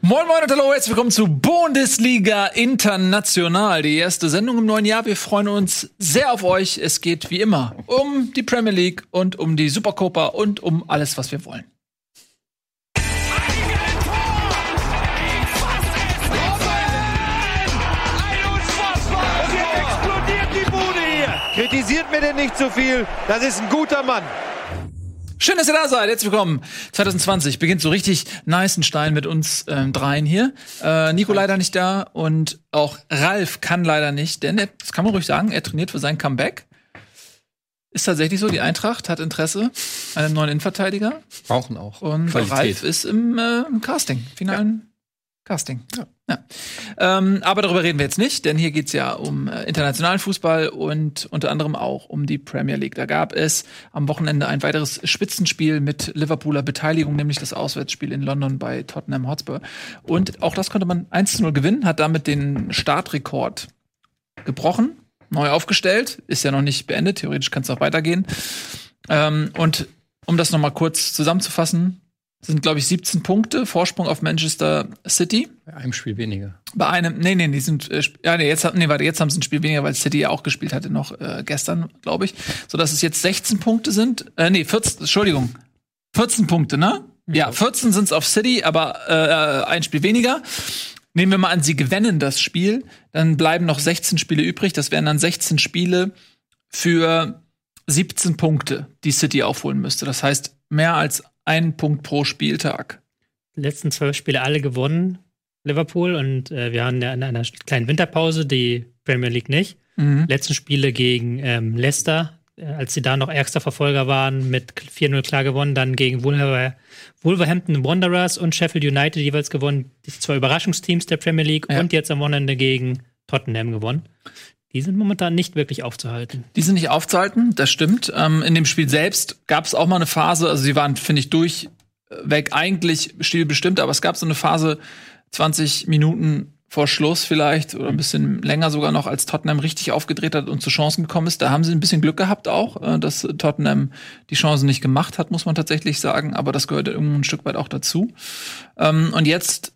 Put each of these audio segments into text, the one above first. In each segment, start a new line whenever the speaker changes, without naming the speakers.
Moin Moin und hallo, herzlich willkommen zu Bundesliga International, die erste Sendung im neuen Jahr. Wir freuen uns sehr auf euch. Es geht wie immer um die Premier League und um die Supercopa und um alles, was wir wollen.
Kritisiert mir denn nicht zu so viel. Das ist ein guter Mann.
Schön, dass ihr da seid. Herzlich willkommen. 2020 beginnt so richtig Neißenstein mit uns ähm, dreien hier. Äh, Nico leider nicht da und auch Ralf kann leider nicht, denn er, das kann man ruhig sagen, er trainiert für sein Comeback. Ist tatsächlich so, die Eintracht hat Interesse an einem neuen Innenverteidiger.
Brauchen auch.
Und
Qualität.
Ralf ist im, äh, im Casting, finalen Casting. Ja. ja. Ähm, aber darüber reden wir jetzt nicht, denn hier geht's ja um äh, internationalen Fußball und unter anderem auch um die Premier League. Da gab es am Wochenende ein weiteres Spitzenspiel mit Liverpooler Beteiligung, nämlich das Auswärtsspiel in London bei Tottenham Hotspur. Und auch das konnte man 1 zu 0 gewinnen, hat damit den Startrekord gebrochen, neu aufgestellt, ist ja noch nicht beendet, theoretisch kann es auch weitergehen. Ähm, und um das noch mal kurz zusammenzufassen, sind, glaube ich, 17 Punkte Vorsprung auf Manchester City.
Bei einem Spiel weniger.
Bei einem, nee, nee, die sind, äh, ja, nee, jetzt, nee, warte, jetzt haben sie ein Spiel weniger, weil City ja auch gespielt hatte, noch äh, gestern, glaube ich. So dass es jetzt 16 Punkte sind. Äh, nee, 14, Entschuldigung. 14 Punkte, ne? Ja, 14 sind es auf City, aber äh, ein Spiel weniger. Nehmen wir mal an, sie gewinnen das Spiel, dann bleiben noch 16 Spiele übrig. Das wären dann 16 Spiele für 17 Punkte, die City aufholen müsste. Das heißt, mehr als ein Punkt pro Spieltag.
Die letzten zwölf Spiele alle gewonnen, Liverpool. Und äh, wir haben ja in einer kleinen Winterpause, die Premier League nicht. Mhm. Letzten Spiele gegen ähm, Leicester, äh, als sie da noch ärgster Verfolger waren, mit 4-0 klar gewonnen. Dann gegen Wolver Wolverhampton Wanderers und Sheffield United jeweils gewonnen. Die zwei Überraschungsteams der Premier League. Ja. Und jetzt am Wochenende gegen Tottenham gewonnen. Die sind momentan nicht wirklich aufzuhalten.
Die sind nicht aufzuhalten, das stimmt. Ähm, in dem Spiel selbst gab es auch mal eine Phase, also sie waren, finde ich, durchweg eigentlich stilbestimmt, aber es gab so eine Phase, 20 Minuten vor Schluss vielleicht oder ein bisschen länger sogar noch, als Tottenham richtig aufgedreht hat und zu Chancen gekommen ist. Da haben sie ein bisschen Glück gehabt auch, äh, dass Tottenham die Chancen nicht gemacht hat, muss man tatsächlich sagen. Aber das gehört irgendwo ein Stück weit auch dazu. Ähm, und jetzt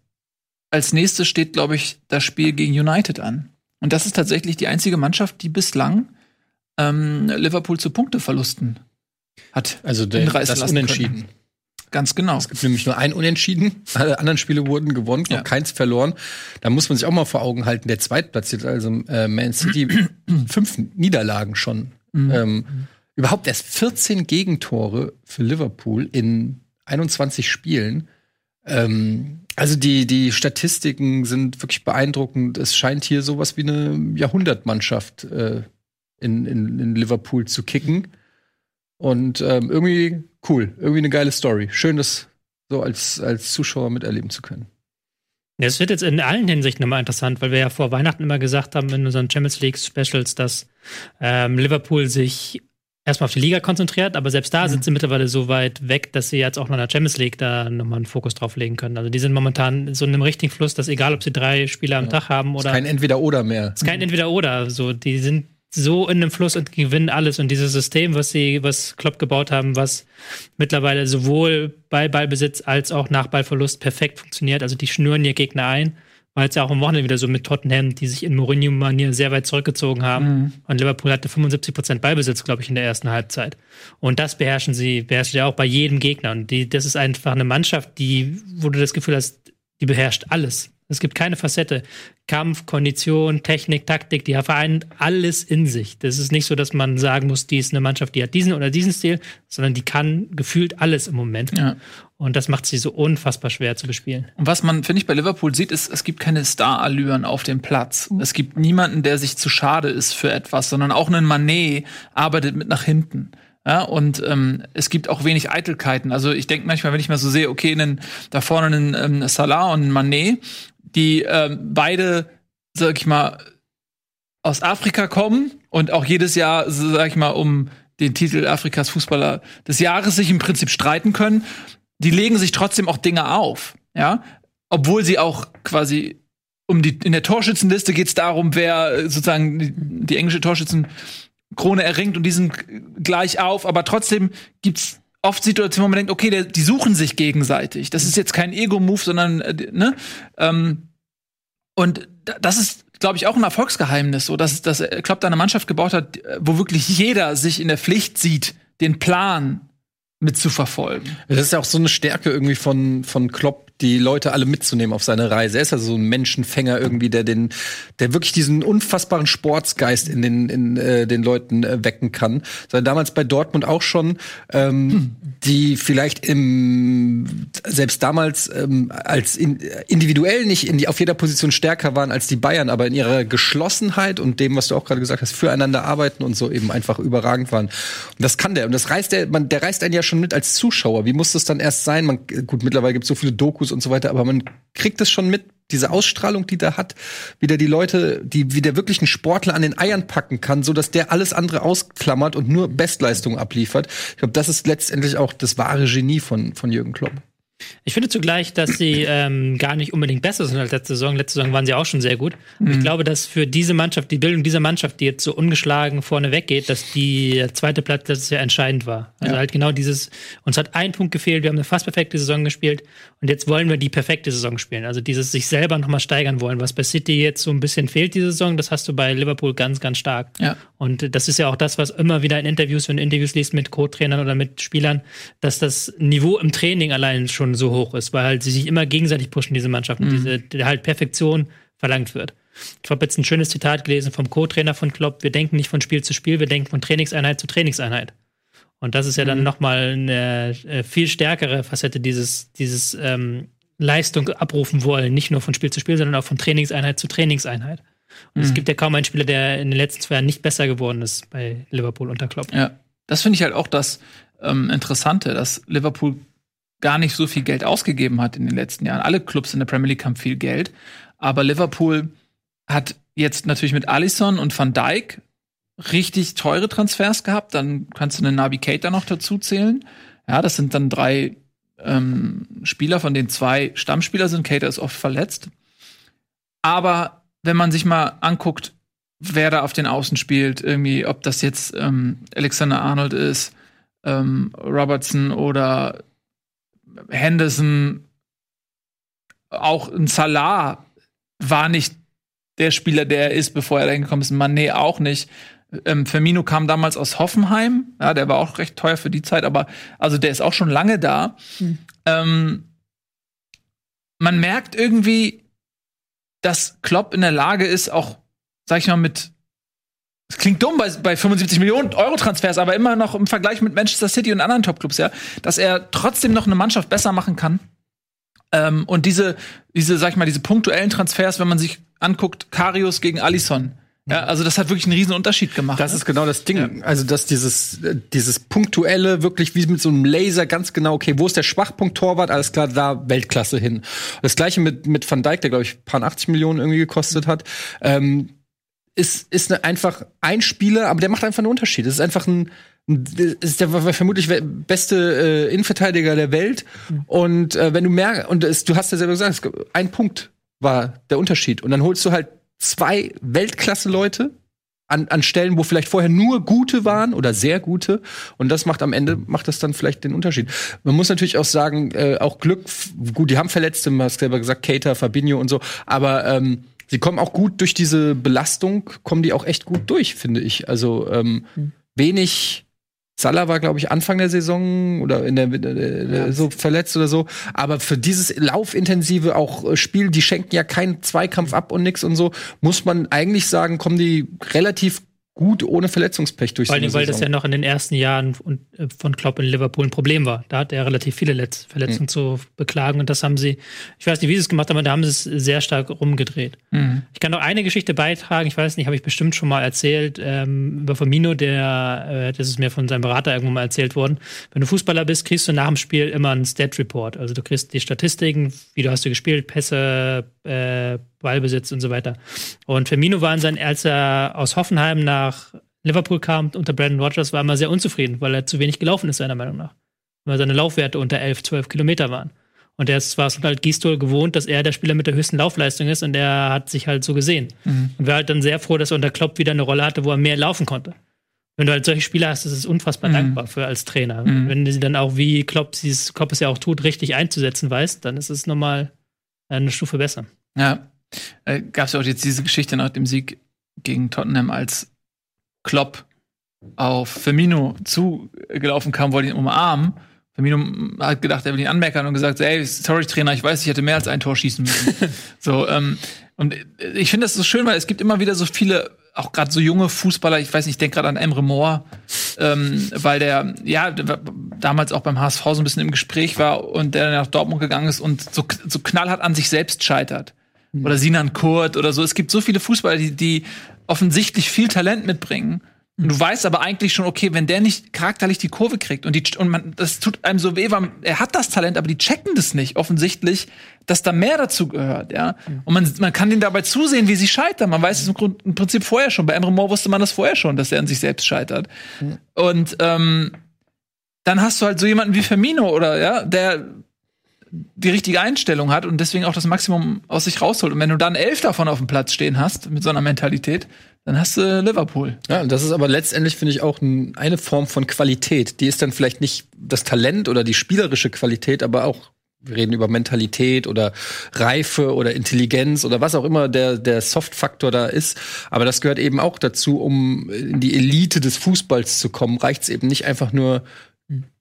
als nächstes steht, glaube ich, das Spiel gegen United an. Und das ist tatsächlich die einzige Mannschaft, die bislang ähm, Liverpool zu Punkteverlusten hat.
Also der, das Unentschieden. Können.
Ganz genau.
Es gibt nämlich nur ein Unentschieden. Alle anderen Spiele wurden gewonnen, noch ja. keins verloren. Da muss man sich auch mal vor Augen halten. Der Zweitplatzierte, also äh, Man City, fünf Niederlagen schon. Mhm. Ähm, überhaupt erst 14 Gegentore für Liverpool in 21 Spielen. Ähm, also die, die Statistiken sind wirklich beeindruckend. Es scheint hier sowas wie eine Jahrhundertmannschaft äh, in, in, in Liverpool zu kicken. Und ähm, irgendwie cool, irgendwie eine geile Story. Schön, das so als, als Zuschauer miterleben zu können.
Es wird jetzt in allen Hinsichten immer interessant, weil wir ja vor Weihnachten immer gesagt haben in unseren Champions League Specials, dass ähm, Liverpool sich erstmal auf die Liga konzentriert, aber selbst da mhm. sind sie mittlerweile so weit weg, dass sie jetzt auch noch in der Champions League da nochmal einen Fokus drauf legen können. Also die sind momentan so in einem richtigen Fluss, dass egal, ob sie drei Spieler am ja. Tag haben oder.
Ist kein Entweder-Oder mehr.
Ist kein Entweder-Oder. So, die sind so in einem Fluss und gewinnen alles. Und dieses System, was sie, was Klopp gebaut haben, was mittlerweile sowohl bei Ballbesitz als auch nach Ballverlust perfekt funktioniert. Also die schnüren ihr Gegner ein war jetzt ja auch am Wochenende wieder so mit Tottenham, die sich in Mourinho-Manier sehr weit zurückgezogen haben. Mhm. Und Liverpool hatte 75 Prozent Ballbesitz, glaube ich, in der ersten Halbzeit. Und das beherrschen sie, beherrschen ja auch bei jedem Gegner. Und die, das ist einfach eine Mannschaft, die, wo du das Gefühl hast, die beherrscht alles. Es gibt keine Facette. Kampf, Kondition, Technik, Taktik, die vereinen alles in sich. Das ist nicht so, dass man sagen muss, die ist eine Mannschaft, die hat diesen oder diesen Stil, sondern die kann gefühlt alles im Moment. Ja. Und das macht sie so unfassbar schwer zu bespielen.
Und was man, finde ich, bei Liverpool sieht, ist, es gibt keine Star-Allüren auf dem Platz. Mhm. Es gibt niemanden, der sich zu schade ist für etwas, sondern auch ein Manet arbeitet mit nach hinten. Ja, und ähm, es gibt auch wenig Eitelkeiten. Also ich denke manchmal, wenn ich mal so sehe, okay, einen, da vorne einen ähm, Salah und einen Manet, die ähm, beide, sag ich mal, aus Afrika kommen und auch jedes Jahr, sag ich mal, um den Titel Afrikas Fußballer des Jahres sich im Prinzip streiten können, die legen sich trotzdem auch Dinge auf, ja, obwohl sie auch quasi um die in der Torschützenliste geht es darum, wer sozusagen die, die englische Torschützenkrone erringt und die sind gleich auf, aber trotzdem gibt's oft Situationen, wo man denkt, okay, der, die suchen sich gegenseitig. Das ist jetzt kein Ego-Move, sondern äh, ne? Ähm, und das ist, glaube ich, auch ein Erfolgsgeheimnis, so dass, dass Klopp da eine Mannschaft gebaut hat, wo wirklich jeder sich in der Pflicht sieht, den Plan mitzuverfolgen.
Das ist ja auch so eine Stärke irgendwie von, von Klopp, die Leute alle mitzunehmen auf seine Reise. Er ist also so ein Menschenfänger irgendwie, der den, der wirklich diesen unfassbaren Sportsgeist in den, in, äh, den Leuten äh, wecken kann. War damals bei Dortmund auch schon, ähm, hm. die vielleicht im, selbst damals ähm, als in, individuell nicht in die, auf jeder Position stärker waren als die Bayern, aber in ihrer Geschlossenheit und dem, was du auch gerade gesagt hast, füreinander arbeiten und so eben einfach überragend waren. Und das kann der. Und das reißt der, man, der reißt einen ja schon mit als Zuschauer. Wie muss das dann erst sein? Man, gut, mittlerweile gibt es so viele Dokus und so weiter, aber man kriegt es schon mit, diese Ausstrahlung, die der hat, wie der die Leute, die, wie der wirklich einen Sportler an den Eiern packen kann, so dass der alles andere ausklammert und nur Bestleistungen abliefert. Ich glaube, das ist letztendlich auch das wahre Genie von, von Jürgen Klopp.
Ich finde zugleich, dass sie ähm, gar nicht unbedingt besser sind als letzte Saison. Letzte Saison waren sie auch schon sehr gut. Mhm. Ich glaube, dass für diese Mannschaft, die Bildung dieser Mannschaft, die jetzt so ungeschlagen vorne weggeht, dass die zweite Platz letztes Jahr entscheidend war. Also ja. halt genau dieses, uns hat ein Punkt gefehlt, wir haben eine fast perfekte Saison gespielt und jetzt wollen wir die perfekte Saison spielen. Also dieses sich selber nochmal steigern wollen, was bei City jetzt so ein bisschen fehlt diese Saison, das hast du bei Liverpool ganz, ganz stark. Ja. Und das ist ja auch das, was immer wieder in Interviews, wenn du Interviews liest mit Co-Trainern oder mit Spielern, dass das Niveau im Training allein schon so hoch ist, weil halt sie sich immer gegenseitig pushen, diese Mannschaften, mhm. diese halt Perfektion verlangt wird. Ich habe jetzt ein schönes Zitat gelesen vom Co-Trainer von Klopp. Wir denken nicht von Spiel zu Spiel, wir denken von Trainingseinheit zu Trainingseinheit. Und das ist ja dann mhm. nochmal eine äh, viel stärkere Facette dieses, dieses ähm, Leistung abrufen wollen, nicht nur von Spiel zu Spiel, sondern auch von Trainingseinheit zu Trainingseinheit. Und mhm. es gibt ja kaum einen Spieler, der in den letzten zwei Jahren nicht besser geworden ist bei Liverpool unter Klopp.
Ja, das finde ich halt auch das ähm, Interessante, dass Liverpool gar nicht so viel Geld ausgegeben hat in den letzten Jahren. Alle Clubs in der Premier League haben viel Geld, aber Liverpool hat jetzt natürlich mit Alisson und Van Dijk richtig teure Transfers gehabt. Dann kannst du einen Navigator noch dazu zählen. Ja, das sind dann drei ähm, Spieler, von denen zwei Stammspieler sind. Cater ist oft verletzt. Aber wenn man sich mal anguckt, wer da auf den Außen spielt, irgendwie, ob das jetzt ähm, Alexander Arnold ist, ähm, Robertson oder Henderson, auch ein Salah war nicht der Spieler, der er ist, bevor er da hingekommen ist. Mané auch nicht. Ähm, Firmino kam damals aus Hoffenheim. Ja, der war auch recht teuer für die Zeit, aber also der ist auch schon lange da. Hm. Ähm, man merkt irgendwie, dass Klopp in der Lage ist, auch, sag ich mal, mit es klingt dumm bei, bei 75 Millionen Euro Transfers, aber immer noch im Vergleich mit Manchester City und anderen Topclubs, ja, dass er trotzdem noch eine Mannschaft besser machen kann. Ähm, und diese, diese, sag ich mal, diese punktuellen Transfers, wenn man sich anguckt, Karius gegen Alisson, ja, also das hat wirklich einen riesen Unterschied gemacht.
Das ne? ist genau das Ding. Ja. Also, dass dieses, dieses punktuelle, wirklich wie mit so einem Laser ganz genau, okay, wo ist der Schwachpunkt Torwart? Alles klar, da Weltklasse hin. Das gleiche mit, mit Van Dijk, der, glaube ich, paar 80 Millionen irgendwie gekostet hat. Ähm, ist, ist ne, einfach ein Spieler, aber der macht einfach einen Unterschied. Das ist einfach ein, ist der vermutlich beste äh, Innenverteidiger der Welt. Mhm. Und äh, wenn du mehr, und es, du hast ja selber gesagt, ein Punkt war der Unterschied. Und dann holst du halt zwei Weltklasse-Leute an, an Stellen, wo vielleicht vorher nur gute waren oder sehr gute. Und das macht am Ende, macht das dann vielleicht den Unterschied. Man muss natürlich auch sagen, äh, auch Glück, gut, die haben Verletzte, man hat selber gesagt, Cater, Fabinho und so, aber ähm, sie kommen auch gut durch diese Belastung, kommen die auch echt gut durch, finde ich. Also ähm, mhm. wenig Salah war, glaube ich, Anfang der Saison oder in der, ja. so verletzt oder so. Aber für dieses laufintensive auch äh, Spiel, die schenken ja keinen Zweikampf ab und nix und so, muss man eigentlich sagen, kommen die relativ gut ohne Verletzungspech durch
Vor allem, weil das ja noch in den ersten Jahren äh, von Klopp in Liverpool ein Problem war. Da hat er relativ viele Letz Verletzungen mhm. zu beklagen und das haben sie, ich weiß nicht, wie sie es gemacht haben, aber da haben sie es sehr stark rumgedreht. Mhm. Ich kann noch eine Geschichte beitragen, ich weiß nicht, habe ich bestimmt schon mal erzählt, ähm, über Firmino, der, äh, das ist mir von seinem Berater irgendwann mal erzählt worden. Wenn du Fußballer bist, kriegst du nach dem Spiel immer einen Stat Report. Also du kriegst die Statistiken, wie du hast du gespielt, Pässe, äh, Ballbesitz und so weiter. Und Firmino war in sein, als er aus Hoffenheim nach Liverpool kam unter Brandon Rogers, war er immer sehr unzufrieden, weil er zu wenig gelaufen ist, seiner Meinung nach. Weil seine Laufwerte unter 11, 12 Kilometer waren. Und er war es halt Gistol gewohnt, dass er der Spieler mit der höchsten Laufleistung ist und er hat sich halt so gesehen. Mhm. Und war halt dann sehr froh, dass er unter Klopp wieder eine Rolle hatte, wo er mehr laufen konnte. wenn du halt solche Spieler hast, ist es unfassbar mhm. dankbar für als Trainer. Mhm. Wenn du sie dann auch, wie Klopp, Klopp es ja auch tut, richtig einzusetzen weißt, dann ist es nochmal eine Stufe besser.
Ja. Äh, Gab es ja auch jetzt diese Geschichte nach dem Sieg gegen Tottenham, als Klopp auf Firmino zugelaufen kam, wollte ihn umarmen. Firmino hat gedacht, er will ihn anmeckern und gesagt, ey, sorry Trainer, ich weiß, ich hätte mehr als ein Tor schießen müssen. so, ähm, und ich finde das so schön, weil es gibt immer wieder so viele auch gerade so junge Fußballer, ich weiß nicht, ich denke gerade an Emre Moore, ähm, weil der ja damals auch beim HSV so ein bisschen im Gespräch war und der nach Dortmund gegangen ist und so, so knallhart an sich selbst scheitert. Mhm. Oder Sinan Kurt oder so. Es gibt so viele Fußballer, die, die offensichtlich viel Talent mitbringen und du weißt aber eigentlich schon, okay, wenn der nicht charakterlich die Kurve kriegt und, die, und man, das tut einem so weh, weil er hat das Talent, aber die checken das nicht offensichtlich, dass da mehr dazu gehört, ja. Und man, man kann denen dabei zusehen, wie sie scheitern. Man weiß es im, Grund, im Prinzip vorher schon. Bei Emre Moore wusste man das vorher schon, dass er an sich selbst scheitert. Und ähm, dann hast du halt so jemanden wie Firmino oder ja, der die richtige Einstellung hat und deswegen auch das Maximum aus sich rausholt. Und wenn du dann elf davon auf dem Platz stehen hast, mit so einer Mentalität, dann hast du Liverpool.
Ja, das ist aber letztendlich, finde ich, auch eine Form von Qualität. Die ist dann vielleicht nicht das Talent oder die spielerische Qualität, aber auch, wir reden über Mentalität oder Reife oder Intelligenz oder was auch immer der, der Soft-Faktor da ist. Aber das gehört eben auch dazu, um in die Elite des Fußballs zu kommen, reicht es eben nicht einfach nur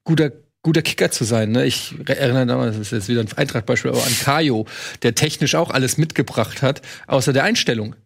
guter guter Kicker zu sein. Ne? Ich erinnere damals, das ist jetzt wieder ein Eintracht-Beispiel, aber an Kajo, der technisch auch alles mitgebracht hat, außer der Einstellung.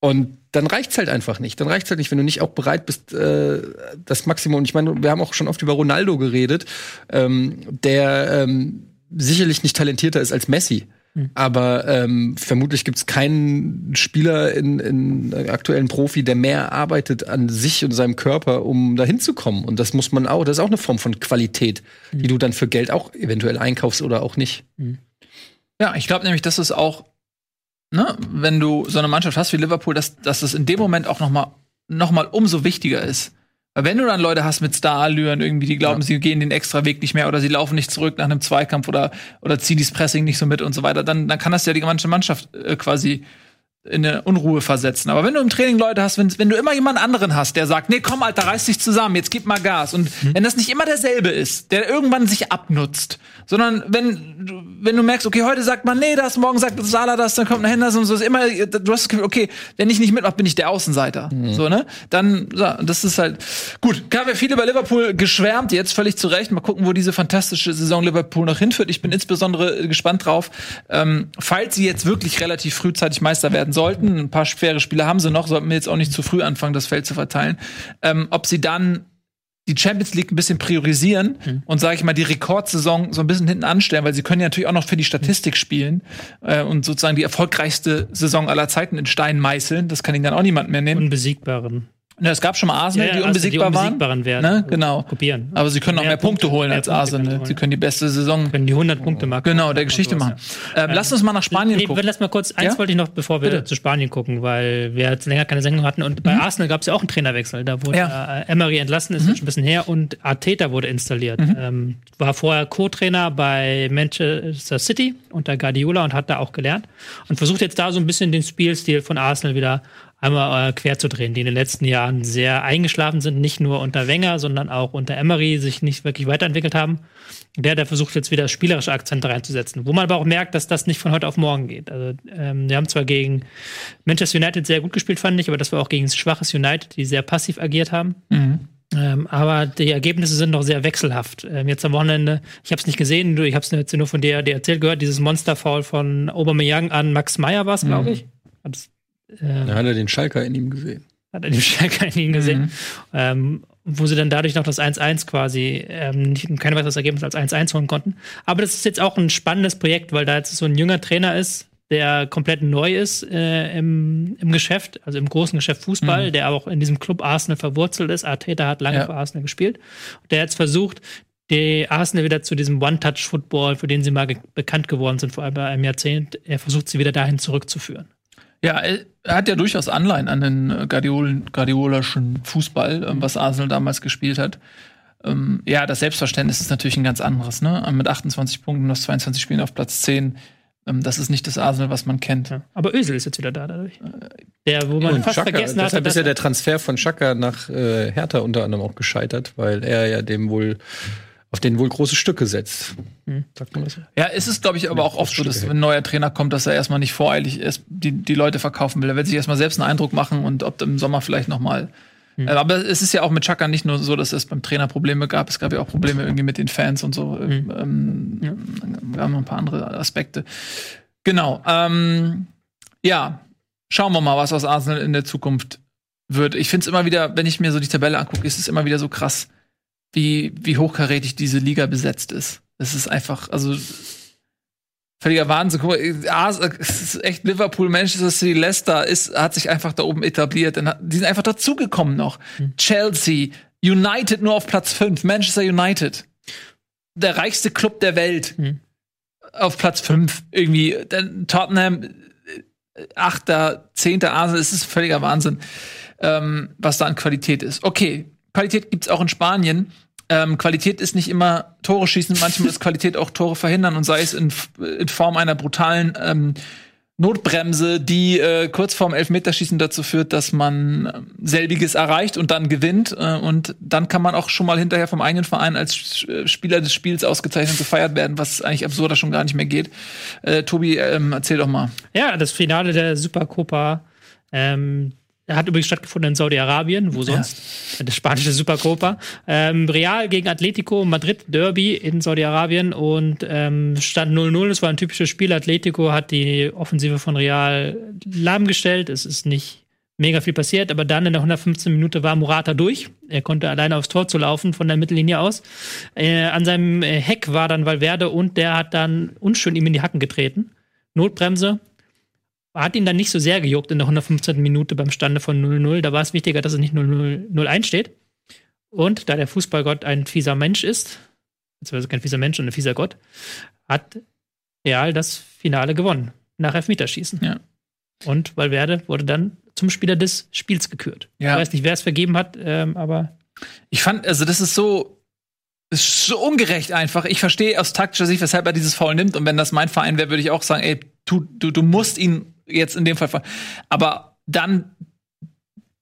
Und dann reicht's halt einfach nicht. Dann reicht's halt nicht, wenn du nicht auch bereit bist, äh, das Maximum. Ich meine, wir haben auch schon oft über Ronaldo geredet, ähm, der ähm, sicherlich nicht talentierter ist als Messi. Mhm. Aber ähm, vermutlich gibt es keinen Spieler in, in aktuellen Profi, der mehr arbeitet an sich und seinem Körper, um da hinzukommen. Und das muss man auch, das ist auch eine Form von Qualität, mhm. die du dann für Geld auch eventuell einkaufst oder auch nicht. Mhm.
Ja, ich glaube nämlich, dass es auch, ne, wenn du so eine Mannschaft hast wie Liverpool, dass, dass es in dem Moment auch noch mal, noch mal umso wichtiger ist wenn du dann Leute hast mit Star-Allüren irgendwie, die glauben, ja. sie gehen den extra Weg nicht mehr oder sie laufen nicht zurück nach einem Zweikampf oder, oder ziehen dieses Pressing nicht so mit und so weiter, dann, dann kann das ja die ganze Mannschaft äh, quasi in eine Unruhe versetzen. Aber wenn du im Training Leute hast, wenn, wenn du immer jemand anderen hast, der sagt, nee, komm, Alter, reiß dich zusammen, jetzt gib mal Gas. Und mhm. wenn das nicht immer derselbe ist, der irgendwann sich abnutzt, sondern wenn, wenn du merkst, okay, heute sagt man, nee, das, morgen sagt Salah das, dann kommt ein Henderson und so, ist immer, du hast das Gefühl, okay, wenn ich nicht mitmache, bin ich der Außenseiter. Mhm. So, ne? Dann, ja, das ist halt, gut. Haben wir viel über Liverpool geschwärmt, jetzt völlig zu Recht. Mal gucken, wo diese fantastische Saison Liverpool noch hinführt. Ich bin insbesondere gespannt drauf, ähm, falls sie jetzt wirklich relativ frühzeitig Meister werden werden sollten, ein paar schwere Spiele haben sie noch, sollten wir jetzt auch nicht zu früh anfangen, das Feld zu verteilen, ähm, ob sie dann die Champions League ein bisschen priorisieren mhm. und sage ich mal die Rekordsaison so ein bisschen hinten anstellen, weil sie können ja natürlich auch noch für die Statistik spielen äh, und sozusagen die erfolgreichste Saison aller Zeiten in Stein meißeln. Das kann ihnen dann auch niemand mehr nehmen.
Unbesiegbaren.
Ne, es gab schon mal Arsenal, ja, ja, die, unbesiegbar also die unbesigbaren
werden.
Ne? Genau.
Kopieren.
Aber sie können noch mehr, mehr Punkte, Punkte, holen als Punkte Arsenal. Sie können die beste Saison.
Können die 100 Punkte machen.
Genau, der Geschichte machen. Ja. Ähm, lass uns mal nach Spanien nee, gucken.
Lass mal kurz, eins wollte ich noch, bevor wir Bitte? zu Spanien gucken, weil wir jetzt länger keine Sendung hatten. Und bei mhm. Arsenal gab es ja auch einen Trainerwechsel. Da wurde äh, Emery entlassen, ist mhm. schon ein bisschen her, und Arteta wurde installiert. Mhm. Ähm, war vorher Co-Trainer bei Manchester City unter Guardiola und hat da auch gelernt. Und versucht jetzt da so ein bisschen den Spielstil von Arsenal wieder einmal äh, quer zu drehen, die in den letzten Jahren sehr eingeschlafen sind, nicht nur unter Wenger, sondern auch unter Emery sich nicht wirklich weiterentwickelt haben. Der, der versucht jetzt wieder spielerische Akzente reinzusetzen, wo man aber auch merkt, dass das nicht von heute auf morgen geht. Also ähm, wir haben zwar gegen Manchester United sehr gut gespielt, fand ich, aber das war auch gegen ein schwaches United, die sehr passiv agiert haben. Mhm. Ähm, aber die Ergebnisse sind noch sehr wechselhaft. Ähm, jetzt am Wochenende, ich habe es nicht gesehen, du, ich habe es jetzt nur von dir, dir erzählt gehört, dieses Monsterfoul von Aubameyang an Max Meyer war es, glaube mhm. ich.
Ähm, da hat er den Schalker in ihm gesehen.
Hat er den Schalker in ihm gesehen. Mhm. Ähm, wo sie dann dadurch noch das 1-1 quasi, ähm, nicht, kein weiteres Ergebnis als 1-1 holen konnten. Aber das ist jetzt auch ein spannendes Projekt, weil da jetzt so ein junger Trainer ist, der komplett neu ist äh, im, im Geschäft, also im großen Geschäft Fußball, mhm. der auch in diesem Club Arsenal verwurzelt ist. Arteta hat lange ja. für Arsenal gespielt. Der jetzt versucht, die Arsenal wieder zu diesem One-Touch-Football, für den sie mal ge bekannt geworden sind vor einem Jahrzehnt, er versucht sie wieder dahin zurückzuführen.
Ja, er hat ja durchaus Anleihen an den äh, Guardiol Guardiolaschen Fußball, ähm, was Arsenal damals gespielt hat. Ähm, ja, das Selbstverständnis ist natürlich ein ganz anderes. Ne? Mit 28 Punkten aus 22 Spielen auf Platz 10 Ähm, das ist nicht das Arsenal, was man kennt. Ja.
Aber Ösel ist jetzt wieder da dadurch. Der, wo man fast
Schaka,
vergessen hat.
Deshalb ist ja der Transfer von Schaka nach äh, Hertha unter anderem auch gescheitert, weil er ja dem wohl auf den wohl große Stücke setzt.
Hm. Sagt man das? Ja, es ist, glaube ich, aber auch oft so, dass wenn ein neuer Trainer kommt, dass er erstmal nicht voreilig ist, die, die Leute verkaufen will. Er will sich erstmal selbst einen Eindruck machen und ob im Sommer vielleicht noch mal hm. Äh, aber es ist ja auch mit Chaka nicht nur so, dass es beim Trainer Probleme gab. Es gab ja auch Probleme irgendwie mit den Fans und so. Hm. Ähm, ja. Wir haben noch ein paar andere Aspekte. Genau. Ähm, ja, schauen wir mal, was aus Arsenal in der Zukunft wird. Ich finde es immer wieder, wenn ich mir so die Tabelle angucke, ist es immer wieder so krass wie, wie hochkarätig diese Liga besetzt ist. Es ist einfach, also völliger Wahnsinn. Guck mal, es ist echt Liverpool, Manchester City, Leicester ist, hat sich einfach da oben etabliert. Die sind einfach dazugekommen noch. Mhm. Chelsea, United nur auf Platz 5, Manchester United. Der reichste Club der Welt. Mhm. Auf Platz 5 irgendwie. Dann Tottenham, 8., 10. Arsenal, es ist völliger Wahnsinn, ähm, was da an Qualität ist. Okay, Qualität gibt's auch in Spanien. Ähm, Qualität ist nicht immer Tore schießen, manchmal ist Qualität auch Tore verhindern und sei es in, in Form einer brutalen ähm, Notbremse, die äh, kurz vorm Elfmeterschießen dazu führt, dass man äh, selbiges erreicht und dann gewinnt. Äh, und dann kann man auch schon mal hinterher vom eigenen Verein als äh, Spieler des Spiels ausgezeichnet gefeiert werden, was eigentlich absurder schon gar nicht mehr geht. Äh, Tobi, ähm, erzähl doch mal.
Ja, das Finale der Supercopa. Ähm, hat übrigens stattgefunden in Saudi-Arabien, wo sonst? Ja. Das spanische Supercopa. Ähm, Real gegen Atletico Madrid Derby in Saudi-Arabien und ähm, stand 0-0. Das war ein typisches Spiel. Atletico hat die Offensive von Real lahmgestellt. Es ist nicht mega viel passiert, aber dann in der 115 Minute war Murata durch. Er konnte alleine aufs Tor zu laufen von der Mittellinie aus. Äh, an seinem äh, Heck war dann Valverde und der hat dann unschön ihm in die Hacken getreten. Notbremse, hat ihn dann nicht so sehr gejuckt in der 115. Minute beim Stande von 0-0. Da war es wichtiger, dass es nicht 0-0 steht. Und da der Fußballgott ein fieser Mensch ist, beziehungsweise kein fieser Mensch, sondern ein fieser Gott, hat Real das Finale gewonnen. Nach Elfmeterschießen. Ja. Und Valverde wurde dann zum Spieler des Spiels gekürt. Ja. Ich weiß nicht, wer es vergeben hat, ähm, aber.
Ich fand, also das ist so, ist so ungerecht einfach. Ich verstehe aus taktischer Sicht, weshalb er dieses Foul nimmt. Und wenn das mein Verein wäre, würde ich auch sagen, ey, du, du, du musst ihn jetzt in dem Fall. Aber dann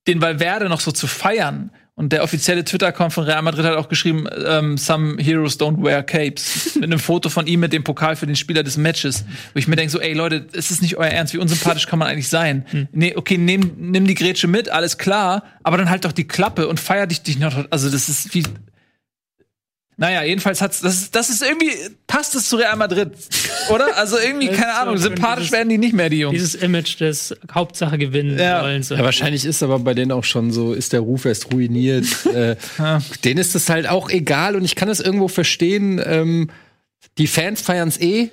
den Valverde noch so zu feiern und der offizielle Twitter-Account von Real Madrid hat auch geschrieben, ähm, some heroes don't wear capes. mit einem Foto von ihm mit dem Pokal für den Spieler des Matches. Wo ich mir denke so, ey Leute, es ist nicht euer Ernst, wie unsympathisch kann man eigentlich sein? Hm. Nee, okay, nimm, nimm die Grätsche mit, alles klar, aber dann halt doch die Klappe und feier dich, dich noch. Also das ist wie, naja, jedenfalls hat's, das, ist, das ist irgendwie, passt es zu Real Madrid, oder? Also irgendwie, keine Ahnung, sympathisch dieses, werden die nicht mehr, die Jungs.
Dieses Image des Hauptsache gewinnen
ja. wollen. So. Ja, wahrscheinlich ist aber bei denen auch schon so, ist der Ruf erst ruiniert. äh, ja. Denen ist das halt auch egal und ich kann das irgendwo verstehen. Ähm, die Fans feiern's eh,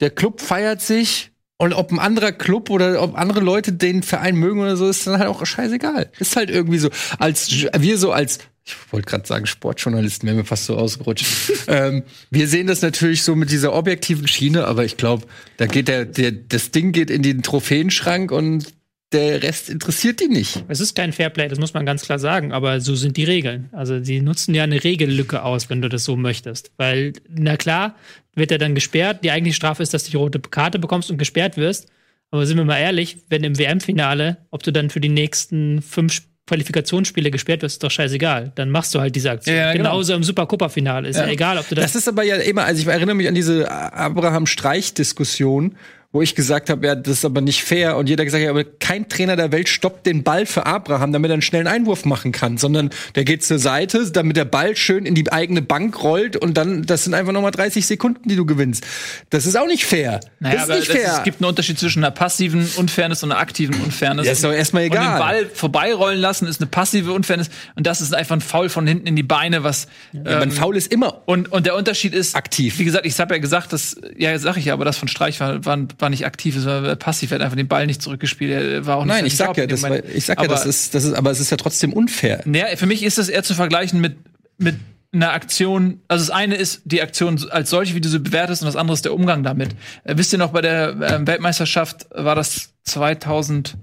der Club feiert sich, und ob ein anderer Club oder ob andere Leute den Verein mögen oder so, ist dann halt auch scheißegal. Ist halt irgendwie so, als wir so als ich wollte gerade sagen Sportjournalisten, wäre mir fast so ausgerutscht. ähm, wir sehen das natürlich so mit dieser objektiven Schiene, aber ich glaube, da geht der, der, das Ding geht in den Trophäenschrank und der Rest interessiert die nicht.
Es ist kein Fairplay, das muss man ganz klar sagen, aber so sind die Regeln. Also sie nutzen ja eine Regellücke aus, wenn du das so möchtest. Weil, na klar, wird er dann gesperrt. Die eigentliche Strafe ist, dass du die rote Karte bekommst und gesperrt wirst. Aber sind wir mal ehrlich, wenn im WM-Finale, ob du dann für die nächsten fünf Qualifikationsspiele gesperrt wirst, ist doch scheißegal. Dann machst du halt diese Aktion. Ja, genau. Genauso im Supercopa-Finale. Ist ja. ja. egal, ob du
das. Das ist aber ja immer, also ich erinnere mich an diese Abraham-Streich-Diskussion, wo ich gesagt habe, ja, das ist aber nicht fair. Und jeder gesagt, ja, aber kein Trainer der Welt stoppt den Ball für Abraham, damit er einen schnellen Einwurf machen kann, sondern der geht zur Seite, damit der Ball schön in die eigene Bank rollt und dann, das sind einfach nochmal 30 Sekunden, die du gewinnst. Das ist auch nicht fair. Naja, das ist nicht fair.
Ist, es gibt einen Unterschied zwischen einer passiven Unfairness und einer aktiven Unfairness.
Ja, ist doch erstmal egal. Und
den Ball vorbeirollen lassen ist eine passive Unfairness und das ist einfach ein Foul von hinten in die Beine, was.
Ja, ähm, ein Foul ist immer.
Und, und der Unterschied ist. Aktiv. Wie gesagt, ich habe ja gesagt, dass, ja, sag ich ja, aber das von Streich war, war, war nicht aktiv, es war passiv, er hat einfach den Ball nicht zurückgespielt. Er war auch nicht
Nein, ich sag ja, das war, ich sag ja, das ist, das ist, aber es ist ja trotzdem unfair.
Ja, für mich ist das eher zu vergleichen mit, mit einer Aktion, also das eine ist die Aktion als solche, wie du sie bewertest, und das andere ist der Umgang damit. Äh, wisst ihr noch, bei der äh, Weltmeisterschaft war das 2010,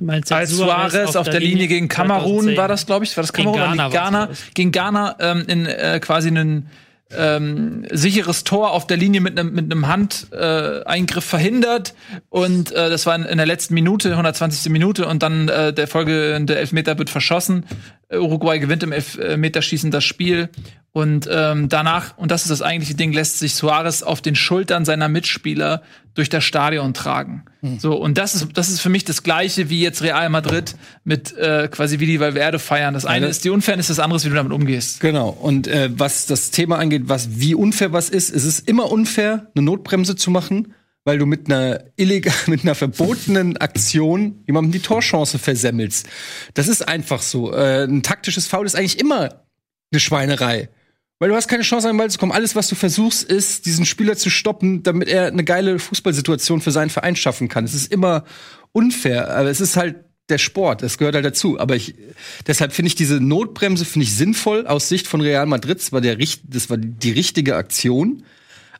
meinst, als Suarez auf, auf der, Linie, Linie gegen Kamerun 2010. war das, glaube ich, war das Kamerun gegen Ghana, Ghana, gegen Ghana ähm, in äh, quasi einen ähm, sicheres Tor auf der Linie mit einem mit einem Handeingriff äh, verhindert. Und äh, das war in, in, der letzten Minute 120. Minute. Und dann äh, der folgende Elfmeter wird verschossen. Uruguay gewinnt im Elfmeterschießen das Spiel und ähm, danach, und das ist das eigentliche Ding, lässt sich Suarez auf den Schultern seiner Mitspieler durch das Stadion tragen. Mhm. So, und das ist, das ist für mich das Gleiche wie jetzt Real Madrid mit äh, quasi wie die Valverde feiern. Das eine ist die Unfairness, das andere ist, wie du damit umgehst.
Genau. Und äh, was das Thema angeht, was wie unfair was ist, es ist immer unfair, eine Notbremse zu machen weil du mit einer illegal, mit einer verbotenen Aktion jemandem die Torchance versemmelst. Das ist einfach so. Äh, ein taktisches Foul ist eigentlich immer eine Schweinerei. Weil du hast keine Chance, an den Ball zu kommen. Alles, was du versuchst, ist, diesen Spieler zu stoppen, damit er eine geile Fußballsituation für seinen Verein schaffen kann. Es ist immer unfair, aber es ist halt der Sport, es gehört halt dazu. Aber ich, deshalb finde ich diese Notbremse finde ich sinnvoll aus Sicht von Real Madrid. Das war der, das war die richtige Aktion.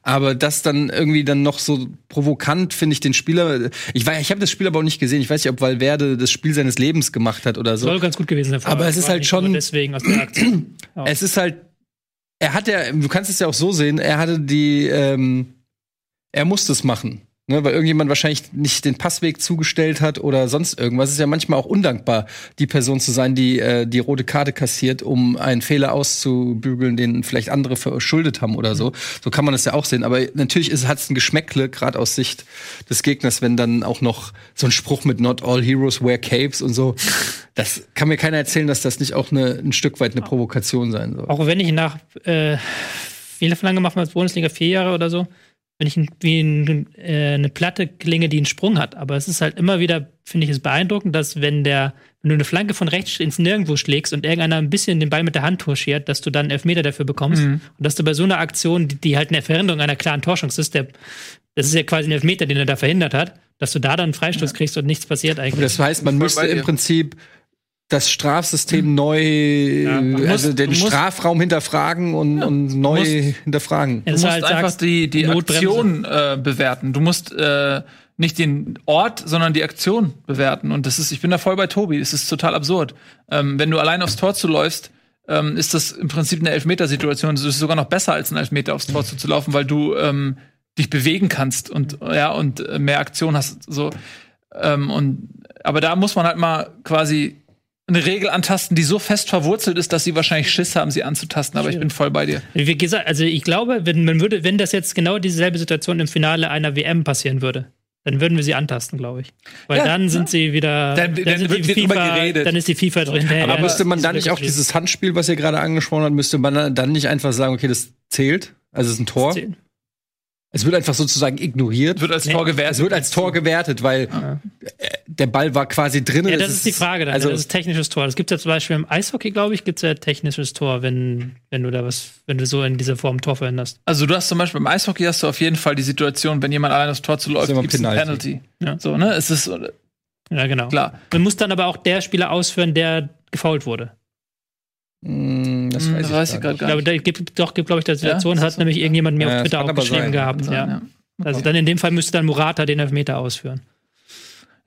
Aber das dann irgendwie dann noch so provokant finde ich den Spieler. Ich weiß, ich habe das Spiel aber auch nicht gesehen. Ich weiß nicht, ob Valverde das Spiel seines Lebens gemacht hat oder so.
Soll ganz gut gewesen sein.
Aber es ist halt schon
deswegen aus der Aktion.
es ist halt er hat ja, du kannst es ja auch so sehen, er hatte die, ähm, er musste es machen. Ne, weil irgendjemand wahrscheinlich nicht den Passweg zugestellt hat oder sonst irgendwas. Es ist ja manchmal auch undankbar, die Person zu sein, die äh, die rote Karte kassiert, um einen Fehler auszubügeln, den vielleicht andere verschuldet haben oder so. So kann man das ja auch sehen. Aber natürlich hat es ein Geschmäckle, gerade aus Sicht des Gegners, wenn dann auch noch so ein Spruch mit Not all heroes wear capes und so. Das kann mir keiner erzählen, dass das nicht auch eine, ein Stück weit eine Provokation sein soll.
Auch wenn ich nach äh, wie lange machen wir als Bundesliga? Vier Jahre oder so? Wenn ich wie ein, äh, eine Platte klinge, die einen Sprung hat. Aber es ist halt immer wieder, finde ich es beeindruckend, dass wenn der, wenn du eine Flanke von rechts ins Nirgendwo schlägst und irgendeiner ein bisschen den Ball mit der Hand touchiert, dass du dann Elfmeter dafür bekommst. Mhm. Und dass du bei so einer Aktion, die, die halt eine Veränderung einer klaren Torschance ist, der, das ist ja quasi ein Elfmeter, den er da verhindert hat, dass du da dann einen Freistoß ja. kriegst und nichts passiert eigentlich.
Das heißt, man müsste im Prinzip das Strafsystem hm. neu, ja, also musst, den Strafraum hinterfragen und, ja, und neu musst, hinterfragen.
Du musst halt einfach die, die Aktion äh, bewerten. Du musst äh, nicht den Ort, sondern die Aktion bewerten. Und das ist, ich bin da voll bei Tobi. Es ist total absurd. Ähm, wenn du allein aufs Tor zuläufst, ähm, ist das im Prinzip eine Elfmetersituation. Es ist sogar noch besser als ein Elfmeter aufs Tor zuzulaufen, weil du ähm, dich bewegen kannst und ja und äh, mehr Aktion hast. So ähm, und aber da muss man halt mal quasi eine Regel antasten, die so fest verwurzelt ist, dass sie wahrscheinlich Schiss haben, sie anzutasten. Aber ich bin voll bei dir.
Wie gesagt, also ich glaube, wenn man würde, wenn das jetzt genau dieselbe Situation im Finale einer WM passieren würde, dann würden wir sie antasten, glaube ich. Weil ja, dann sind ja. sie wieder.
Dann, dann, dann wird FIFA, geredet.
Dann ist die FIFA drin. Ja,
aber müsste man dann nicht auch dieses Handspiel, was ihr gerade angesprochen habt, müsste man dann nicht einfach sagen, okay, das zählt? Also es ist ein Tor? Es wird einfach sozusagen ignoriert.
Wird als Tor gewertet.
Es wird als Tor gewertet, weil ja. der Ball war quasi drin.
Ja, das ist die Frage dann. Also, das ist technisches Tor. Das gibt ja zum Beispiel im Eishockey, glaube ich, gibt es ja technisches Tor, wenn, wenn du da was, wenn du so in dieser Form Tor veränderst.
Also du hast zum Beispiel im Eishockey hast du auf jeden Fall die Situation, wenn jemand allein aufs Tor zuläuft, gibt es ein Penalty. Ja. So, ne? Es ist
ja, genau. Klar. Man muss dann aber auch der Spieler ausführen, der gefault wurde.
Hm, das hm, weiß, das ich, weiß ich gerade
gar nicht. Da gibt, doch, gibt, glaube ich, der Situation, ja, hat nämlich irgendjemand mir ja, auf Twitter auch geschrieben sein. gehabt. Ja. ja. Also dann in dem Fall müsste dann Murata den Elfmeter ausführen.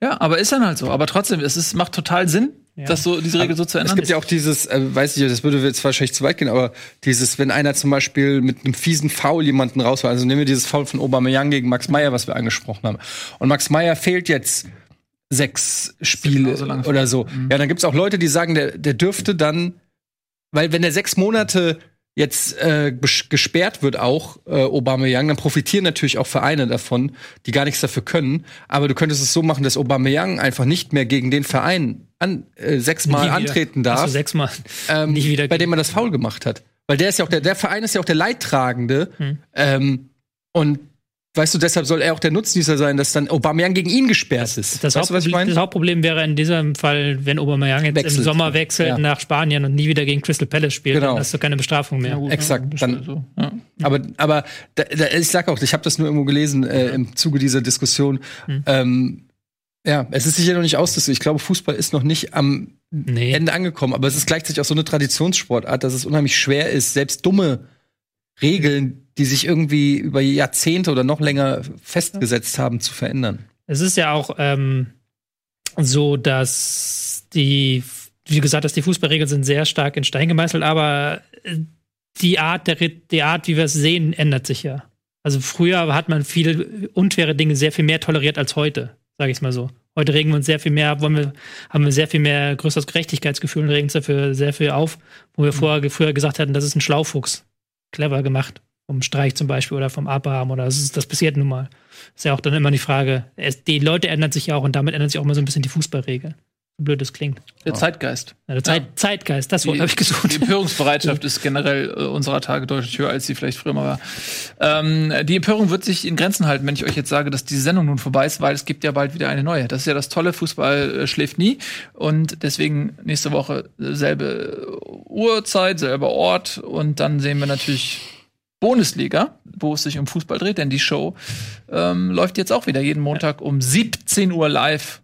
Ja, aber ist dann halt so. Aber trotzdem, es ist, macht total Sinn, ja. das so, diese Regel so zu ändern.
Es gibt ja auch dieses, äh, weiß ich, das würde jetzt wahrscheinlich zu weit gehen, aber dieses, wenn einer zum Beispiel mit einem fiesen Foul jemanden rausfällt, also nehmen wir dieses Foul von Aubameyang gegen Max Meyer, was wir angesprochen haben. Und Max Meyer fehlt jetzt sechs Spiele so oder so. Mhm. Ja, dann gibt's auch Leute, die sagen, der, der dürfte dann weil wenn er sechs Monate jetzt äh, gesperrt wird auch äh, Aubameyang, dann profitieren natürlich auch Vereine davon, die gar nichts dafür können. Aber du könntest es so machen, dass Aubameyang einfach nicht mehr gegen den Verein an, äh, sechsmal antreten darf. Also
sechsmal.
Ähm, nicht wieder bei dem er das Foul gemacht hat. Weil der ist ja auch der, der Verein ist ja auch der Leidtragende. Hm. Ähm, und Weißt du, deshalb soll er auch der Nutznießer sein, dass dann Aubameyang gegen ihn gesperrt ist.
Das, weißt du, was ich meine? das Hauptproblem wäre in diesem Fall, wenn Aubameyang jetzt wechselt. im Sommer wechselt ja. nach Spanien und nie wieder gegen Crystal Palace spielt, genau. dann hast du keine Bestrafung mehr.
Ja, Exakt. Dann, so. ja. Aber, aber da, da, ich sag auch, ich habe das nur irgendwo gelesen äh, im Zuge dieser Diskussion. Mhm. Ähm, ja, es ist sicher noch nicht aus. Ich glaube, Fußball ist noch nicht am nee. Ende angekommen. Aber es ist gleichzeitig auch so eine Traditionssportart, dass es unheimlich schwer ist, selbst dumme Regeln die sich irgendwie über Jahrzehnte oder noch länger festgesetzt haben, zu verändern.
Es ist ja auch ähm, so, dass die, wie gesagt, dass die Fußballregeln sind sehr stark in Stein gemeißelt, aber äh, die Art, der, die Art, wie wir es sehen, ändert sich ja. Also früher hat man viele unfaire Dinge sehr viel mehr toleriert als heute, sage ich mal so. Heute regen wir uns sehr viel mehr, wollen wir, haben wir sehr viel mehr größeres Gerechtigkeitsgefühl und regen uns dafür sehr viel auf, wo wir mhm. vorher, früher gesagt hatten, das ist ein Schlaufuchs. Clever gemacht. Vom Streich zum Beispiel oder vom Abraham oder das, ist, das passiert nun mal. Ist ja auch dann immer die Frage, es, die Leute ändern sich ja auch und damit ändert sich auch mal so ein bisschen die Fußballregel blöd es klingt.
Der Zeitgeist.
Der Zeit, ja. Zeitgeist, das Wort habe ich gesucht.
Die Empörungsbereitschaft ist generell äh, unserer Tage deutlich höher, als sie vielleicht früher mal war. Ähm, die Empörung wird sich in Grenzen halten, wenn ich euch jetzt sage, dass diese Sendung nun vorbei ist, weil es gibt ja bald wieder eine neue. Das ist ja das tolle, Fußball äh, schläft nie. Und deswegen nächste Woche selbe Uhrzeit, selber Ort. Und dann sehen wir natürlich Bundesliga, wo es sich um Fußball dreht, denn die Show ähm, läuft jetzt auch wieder jeden Montag um 17 Uhr live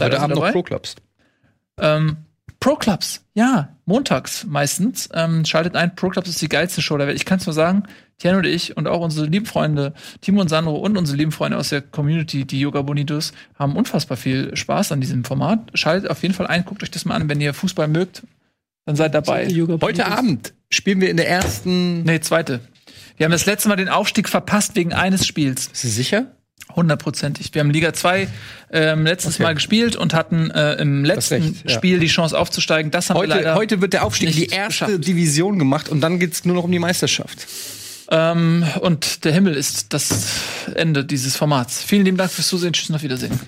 Heute Abend noch Pro Clubs.
Ähm, Pro Clubs, ja, montags meistens. Ähm, schaltet ein, Pro Clubs ist die geilste Show der Welt. Ich kann es nur sagen, Tian und ich und auch unsere lieben Freunde, Timo und Sandro und unsere lieben Freunde aus der Community, die Yoga Bonitos, haben unfassbar viel Spaß an diesem Format. Schaltet auf jeden Fall ein, guckt euch das mal an, wenn ihr Fußball mögt, dann seid dabei.
Heute Abend spielen wir in der ersten.
Nee, zweite. Wir haben das letzte Mal den Aufstieg verpasst wegen eines Spiels.
Ist du sicher?
Hundertprozentig. Wir haben Liga 2 ähm, letztes okay. Mal gespielt und hatten äh, im letzten recht, ja. Spiel die Chance aufzusteigen. Das haben
heute,
wir
heute wird der Aufstieg in die erste geschafft. Division gemacht und dann geht es nur noch um die Meisterschaft.
Ähm, und der Himmel ist das Ende dieses Formats. Vielen lieben Dank fürs Zusehen. Tschüss und auf Wiedersehen.